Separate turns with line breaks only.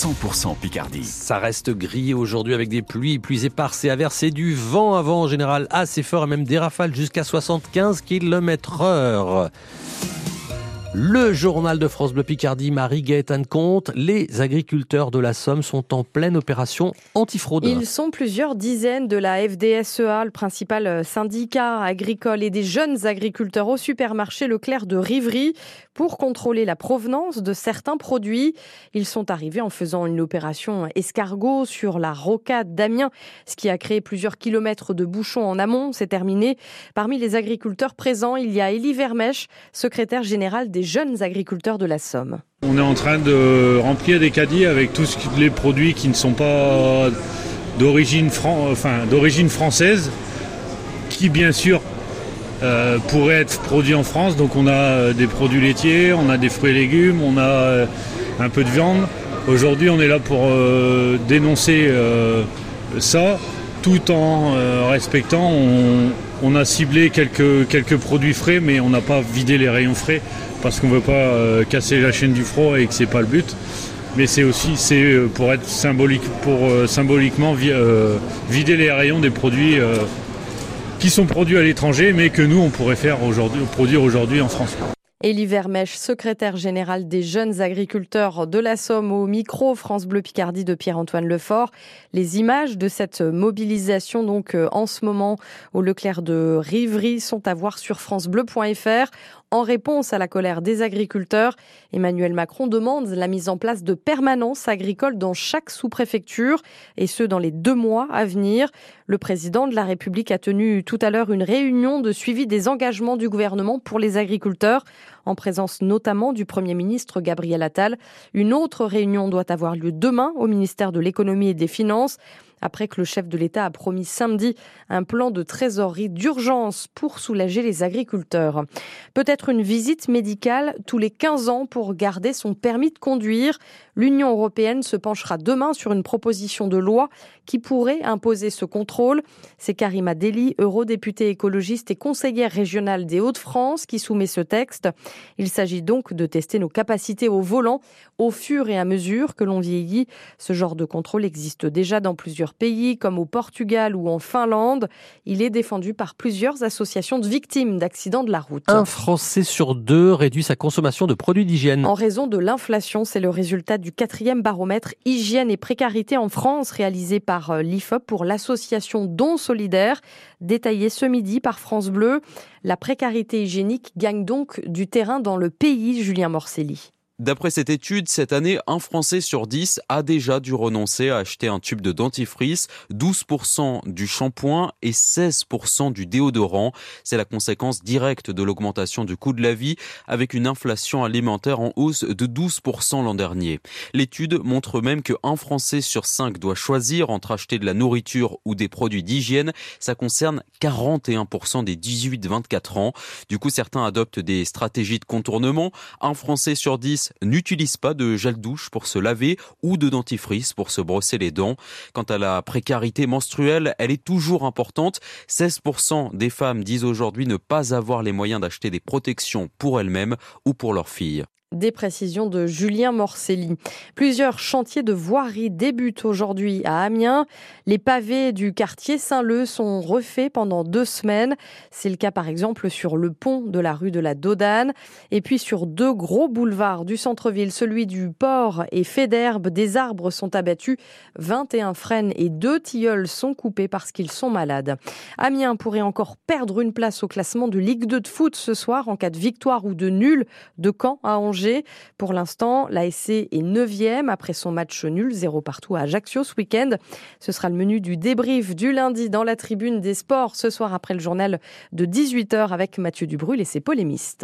100% Picardie.
Ça reste gris aujourd'hui avec des pluies, pluies éparses et averses et du vent avant en général assez fort et même des rafales jusqu'à 75 km heure. Le journal de France Bleu Picardie, Marie-Gaëtane Comte, les agriculteurs de la Somme sont en pleine opération antifraude.
Ils sont plusieurs dizaines de la FDSEA, le principal euh, syndicat agricole et des jeunes agriculteurs au supermarché Leclerc de Rivry pour contrôler la provenance de certains produits. Ils sont arrivés en faisant une opération escargot sur la rocade d'Amiens, ce qui a créé plusieurs kilomètres de bouchons en amont. C'est terminé. Parmi les agriculteurs présents, il y a Elie Vermèche, secrétaire général des jeunes agriculteurs de la Somme.
On est en train de remplir des caddies avec tous les produits qui ne sont pas d'origine française, qui bien sûr euh, pourraient être produits en France. Donc on a euh, des produits laitiers, on a des fruits et légumes, on a euh, un peu de viande. Aujourd'hui on est là pour dénoncer ça tout en respectant, on, a ciblé quelques, quelques produits frais mais on n'a pas vidé les rayons frais parce qu'on ne veut pas euh, casser la chaîne du froid et que c'est pas le but. Mais c'est aussi c'est euh, pour être symbolique, pour euh, symboliquement vider les rayons des produits qui sont produits à l'étranger, mais que nous on pourrait faire aujourd'hui, produire aujourd'hui en France.
Élie Vermèche, secrétaire général des jeunes agriculteurs de la Somme au micro France Bleu Picardie de Pierre-Antoine Lefort. Les images de cette mobilisation donc en ce moment au Leclerc de Rivry sont à voir sur francebleu.fr. En réponse à la colère des agriculteurs, Emmanuel Macron demande la mise en place de permanences agricoles dans chaque sous-préfecture, et ce dans les deux mois à venir. Le président de la République a tenu tout à l'heure une réunion de suivi des engagements du gouvernement pour les agriculteurs, en présence notamment du Premier ministre Gabriel Attal. Une autre réunion doit avoir lieu demain au ministère de l'économie et des finances après que le chef de l'État a promis samedi un plan de trésorerie d'urgence pour soulager les agriculteurs. Peut-être une visite médicale tous les 15 ans pour garder son permis de conduire. L'Union européenne se penchera demain sur une proposition de loi qui pourrait imposer ce contrôle. C'est Karima Deli, eurodéputée écologiste et conseillère régionale des Hauts-de-France, qui soumet ce texte. Il s'agit donc de tester nos capacités au volant au fur et à mesure que l'on vieillit. Ce genre de contrôle existe déjà dans plusieurs pays, comme au Portugal ou en Finlande. Il est défendu par plusieurs associations de victimes d'accidents de la route.
Un Français sur deux réduit sa consommation de produits d'hygiène.
En raison de l'inflation, c'est le résultat du quatrième baromètre Hygiène et précarité en France réalisé par euh, l'IFOP pour l'association Don Solidaire, détaillé ce midi par France Bleu. La précarité hygiénique gagne donc du terrain dans le pays, Julien Morcelli.
D'après cette étude, cette année, un Français sur 10 a déjà dû renoncer à acheter un tube de dentifrice, 12% du shampoing et 16% du déodorant. C'est la conséquence directe de l'augmentation du coût de la vie avec une inflation alimentaire en hausse de 12% l'an dernier. L'étude montre même que un Français sur 5 doit choisir entre acheter de la nourriture ou des produits d'hygiène. Ça concerne 41% des 18-24 ans. Du coup, certains adoptent des stratégies de contournement. Un Français sur 10 n'utilisent pas de gel douche pour se laver ou de dentifrice pour se brosser les dents. Quant à la précarité menstruelle, elle est toujours importante. 16% des femmes disent aujourd'hui ne pas avoir les moyens d'acheter des protections pour elles-mêmes ou pour leurs filles.
Des précisions de Julien Morcelli. Plusieurs chantiers de voirie débutent aujourd'hui à Amiens. Les pavés du quartier Saint-Leu sont refaits pendant deux semaines. C'est le cas par exemple sur le pont de la rue de la Dodane. Et puis sur deux gros boulevards du centre-ville, celui du port et fait d'herbe, des arbres sont abattus. 21 frênes et deux tilleuls sont coupés parce qu'ils sont malades. Amiens pourrait encore perdre une place au classement de Ligue 2 de foot ce soir en cas de victoire ou de nul de Caen à Pour l'instant, l'ASC est 9e après son match nul, 0 partout à Ajaccio ce week-end. Ce sera le menu du débrief du lundi dans la tribune des sports ce soir après le journal de 18h avec Mathieu Dubrul et ses polémistes.